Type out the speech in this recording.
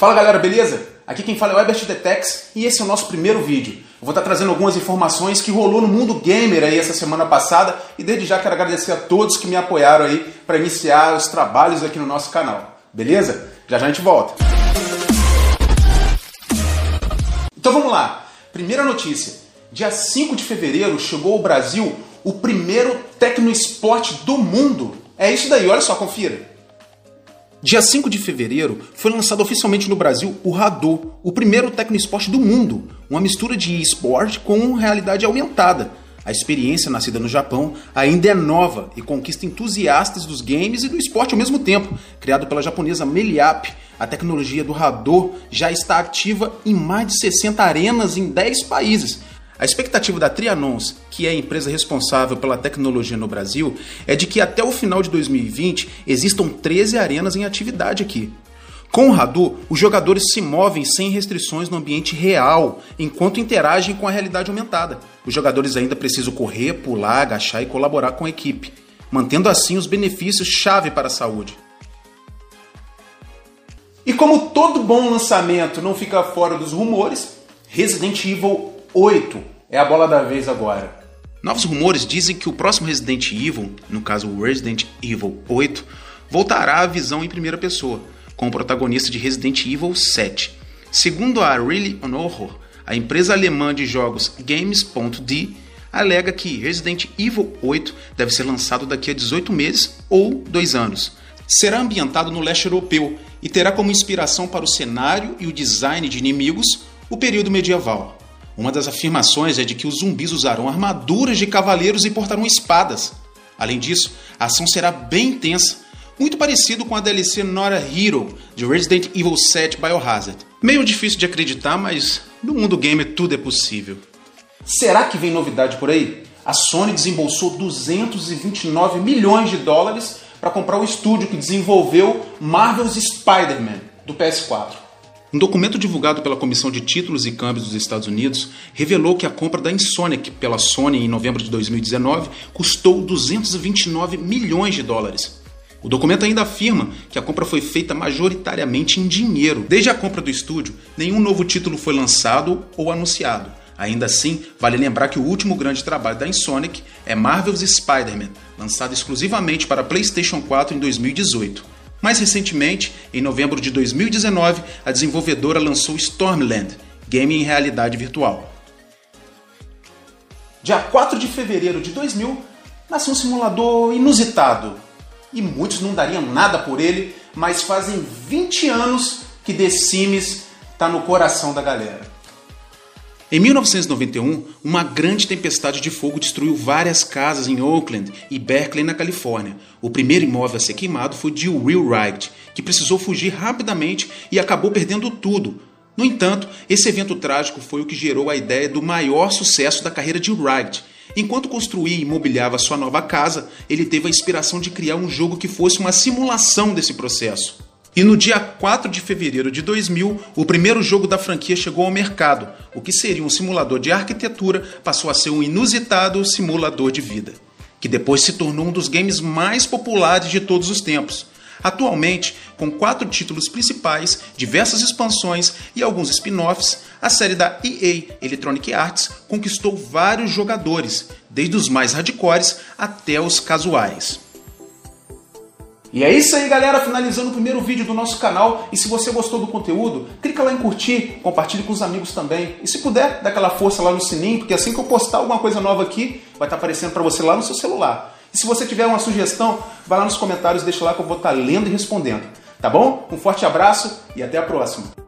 Fala galera, beleza? Aqui quem fala é o Ebert Detex e esse é o nosso primeiro vídeo. Eu vou estar trazendo algumas informações que rolou no mundo gamer aí essa semana passada e desde já quero agradecer a todos que me apoiaram aí para iniciar os trabalhos aqui no nosso canal. Beleza? Já já a gente volta. Então vamos lá. Primeira notícia. Dia 5 de fevereiro chegou ao Brasil o primeiro Tecnosport do mundo. É isso daí, olha só, confira. Dia 5 de fevereiro foi lançado oficialmente no Brasil o Radô, o primeiro Tecnosport do mundo, uma mistura de eSport com realidade aumentada. A experiência, nascida no Japão, ainda é nova e conquista entusiastas dos games e do esporte ao mesmo tempo. Criado pela japonesa Meliap, a tecnologia do Radô já está ativa em mais de 60 arenas em 10 países, a expectativa da Trianons, que é a empresa responsável pela tecnologia no Brasil, é de que até o final de 2020 existam 13 arenas em atividade aqui. Com o Radu, os jogadores se movem sem restrições no ambiente real, enquanto interagem com a realidade aumentada. Os jogadores ainda precisam correr, pular, agachar e colaborar com a equipe, mantendo assim os benefícios chave para a saúde. E como todo bom lançamento não fica fora dos rumores, Resident Evil 8 é a bola da vez agora. Novos rumores dizem que o próximo Resident Evil, no caso o Resident Evil 8, voltará à visão em primeira pessoa, com o protagonista de Resident Evil 7. Segundo a Really on Horror, a empresa alemã de jogos Games.d alega que Resident Evil 8 deve ser lançado daqui a 18 meses ou 2 anos. Será ambientado no leste europeu e terá como inspiração para o cenário e o design de inimigos o período medieval. Uma das afirmações é de que os zumbis usarão armaduras de cavaleiros e portarão espadas. Além disso, a ação será bem intensa, muito parecido com a DLC Not a Hero de Resident Evil 7 Biohazard. Meio difícil de acreditar, mas no mundo gamer tudo é possível. Será que vem novidade por aí? A Sony desembolsou 229 milhões de dólares para comprar o estúdio que desenvolveu Marvel's Spider-Man do PS4. Um documento divulgado pela Comissão de Títulos e Câmbios dos Estados Unidos revelou que a compra da Insonic pela Sony em novembro de 2019 custou 229 milhões de dólares. O documento ainda afirma que a compra foi feita majoritariamente em dinheiro. Desde a compra do estúdio, nenhum novo título foi lançado ou anunciado. Ainda assim, vale lembrar que o último grande trabalho da Insonic é Marvel's Spider-Man, lançado exclusivamente para PlayStation 4 em 2018. Mais recentemente, em novembro de 2019, a desenvolvedora lançou Stormland, game em realidade virtual. Dia 4 de fevereiro de 2000, nasceu um simulador inusitado. E muitos não dariam nada por ele, mas fazem 20 anos que The Sims está no coração da galera. Em 1991, uma grande tempestade de fogo destruiu várias casas em Oakland e Berkeley, na Califórnia. O primeiro imóvel a ser queimado foi de Will Wright, que precisou fugir rapidamente e acabou perdendo tudo. No entanto, esse evento trágico foi o que gerou a ideia do maior sucesso da carreira de Wright. Enquanto construía e imobiliava sua nova casa, ele teve a inspiração de criar um jogo que fosse uma simulação desse processo. E no dia 4 de fevereiro de 2000, o primeiro jogo da franquia chegou ao mercado. O que seria um simulador de arquitetura passou a ser um inusitado simulador de vida, que depois se tornou um dos games mais populares de todos os tempos. Atualmente, com quatro títulos principais, diversas expansões e alguns spin-offs, a série da EA Electronic Arts conquistou vários jogadores, desde os mais hardcores até os casuais. E é isso aí, galera. Finalizando o primeiro vídeo do nosso canal. E se você gostou do conteúdo, clica lá em curtir, compartilhe com os amigos também. E se puder, dá aquela força lá no sininho, porque assim que eu postar alguma coisa nova aqui, vai estar aparecendo para você lá no seu celular. E se você tiver uma sugestão, vai lá nos comentários, deixa lá que eu vou estar lendo e respondendo. Tá bom? Um forte abraço e até a próxima.